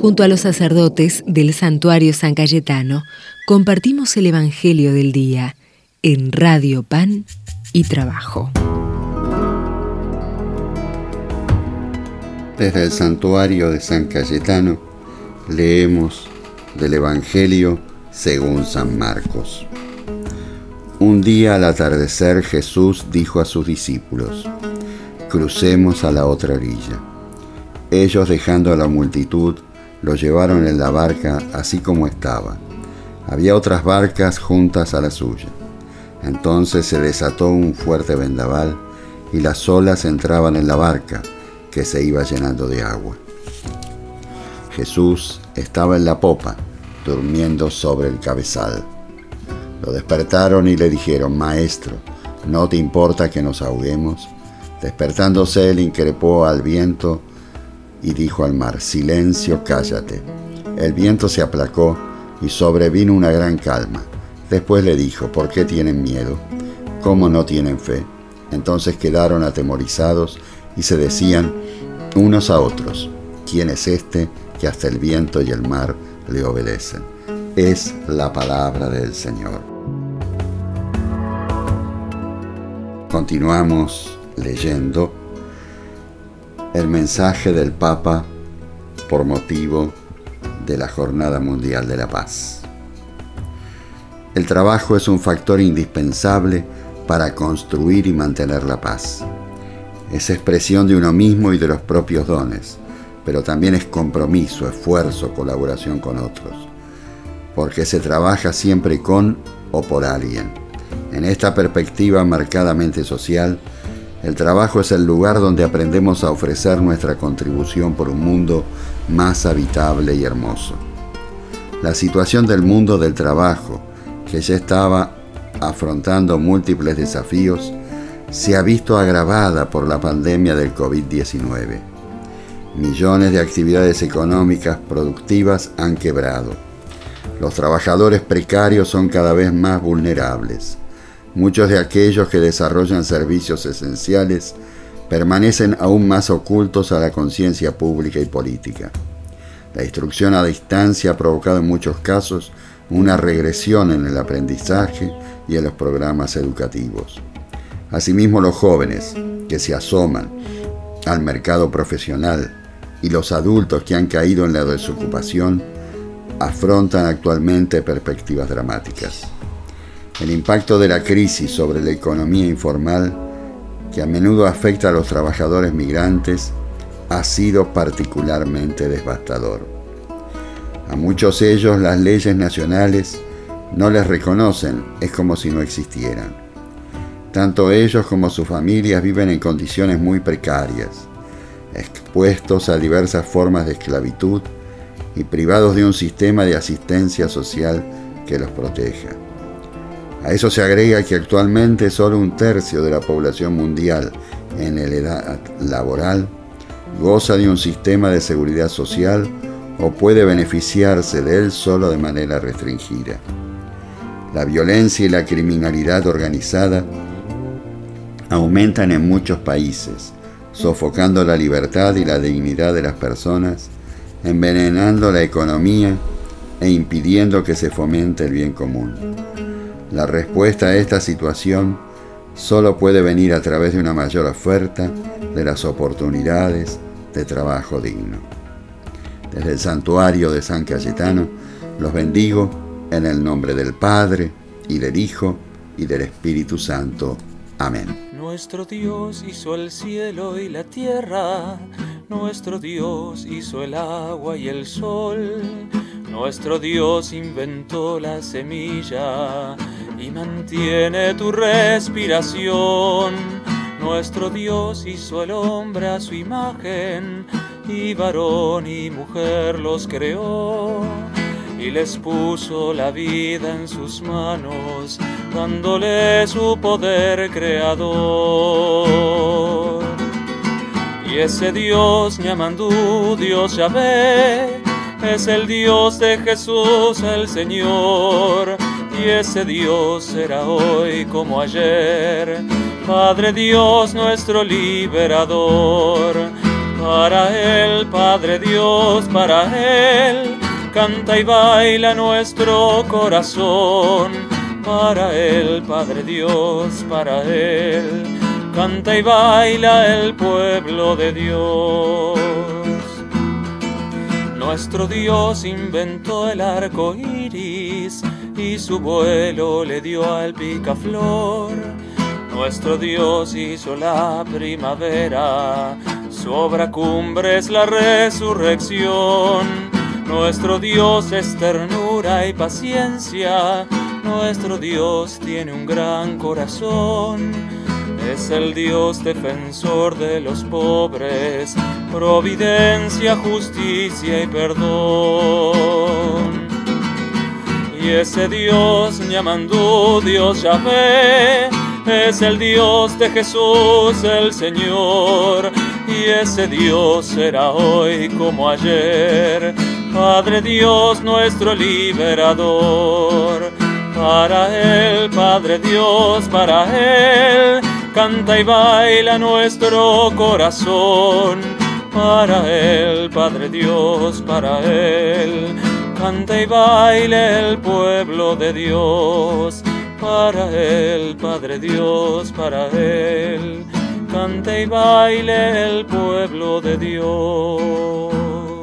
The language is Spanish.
Junto a los sacerdotes del santuario San Cayetano, compartimos el Evangelio del Día en Radio Pan y Trabajo. Desde el santuario de San Cayetano leemos del Evangelio según San Marcos. Un día al atardecer Jesús dijo a sus discípulos, crucemos a la otra orilla. Ellos dejando a la multitud, lo llevaron en la barca así como estaba. Había otras barcas juntas a la suya. Entonces se desató un fuerte vendaval y las olas entraban en la barca, que se iba llenando de agua. Jesús estaba en la popa, durmiendo sobre el cabezal. Lo despertaron y le dijeron, Maestro, ¿no te importa que nos ahoguemos? Despertándose él increpó al viento y dijo al mar, Silencio, cállate. El viento se aplacó y sobrevino una gran calma. Después le dijo, ¿por qué tienen miedo? ¿Cómo no tienen fe? Entonces quedaron atemorizados y se decían unos a otros, ¿quién es este que hasta el viento y el mar le obedecen? Es la palabra del Señor. Continuamos leyendo el mensaje del Papa por motivo de la Jornada Mundial de la Paz. El trabajo es un factor indispensable para construir y mantener la paz. Es expresión de uno mismo y de los propios dones, pero también es compromiso, esfuerzo, colaboración con otros, porque se trabaja siempre con o por alguien. En esta perspectiva marcadamente social, el trabajo es el lugar donde aprendemos a ofrecer nuestra contribución por un mundo más habitable y hermoso. La situación del mundo del trabajo, que ya estaba afrontando múltiples desafíos, se ha visto agravada por la pandemia del COVID-19. Millones de actividades económicas productivas han quebrado. Los trabajadores precarios son cada vez más vulnerables. Muchos de aquellos que desarrollan servicios esenciales permanecen aún más ocultos a la conciencia pública y política. La instrucción a distancia ha provocado en muchos casos una regresión en el aprendizaje y en los programas educativos. Asimismo, los jóvenes que se asoman al mercado profesional y los adultos que han caído en la desocupación afrontan actualmente perspectivas dramáticas. El impacto de la crisis sobre la economía informal, que a menudo afecta a los trabajadores migrantes, ha sido particularmente devastador. A muchos de ellos las leyes nacionales no les reconocen, es como si no existieran. Tanto ellos como sus familias viven en condiciones muy precarias, expuestos a diversas formas de esclavitud y privados de un sistema de asistencia social que los proteja. A eso se agrega que actualmente solo un tercio de la población mundial en la edad laboral goza de un sistema de seguridad social o puede beneficiarse de él solo de manera restringida. La violencia y la criminalidad organizada aumentan en muchos países, sofocando la libertad y la dignidad de las personas, envenenando la economía e impidiendo que se fomente el bien común. La respuesta a esta situación solo puede venir a través de una mayor oferta de las oportunidades de trabajo digno. Desde el santuario de San Cayetano los bendigo en el nombre del Padre y del Hijo y del Espíritu Santo. Amén. Nuestro Dios hizo el cielo y la tierra, nuestro Dios hizo el agua y el sol, nuestro Dios inventó la semilla y mantiene tu respiración. Nuestro Dios hizo el hombre a su imagen, y varón y mujer los creó, y les puso la vida en sus manos, dándole su poder creador. Y ese Dios llamando Dios Yahvé, es el Dios de Jesús el Señor y ese Dios será hoy como ayer. Padre Dios nuestro liberador, para Él, Padre Dios, para Él, canta y baila nuestro corazón, para Él, Padre Dios, para Él, canta y baila el pueblo de Dios. Nuestro Dios inventó el arco iris y su vuelo le dio al picaflor. Nuestro Dios hizo la primavera, su obra cumbre es la resurrección. Nuestro Dios es ternura y paciencia, nuestro Dios tiene un gran corazón. Es el Dios defensor de los pobres, providencia, justicia y perdón. Y ese Dios llamando Dios Yahvé es el Dios de Jesús el Señor. Y ese Dios será hoy como ayer, Padre Dios nuestro liberador. Para Él, Padre Dios, para Él canta y baila nuestro corazón. Para Él, Padre Dios, para Él, canta y baile el pueblo de Dios. Para Él, Padre Dios, para Él, canta y baile el pueblo de Dios.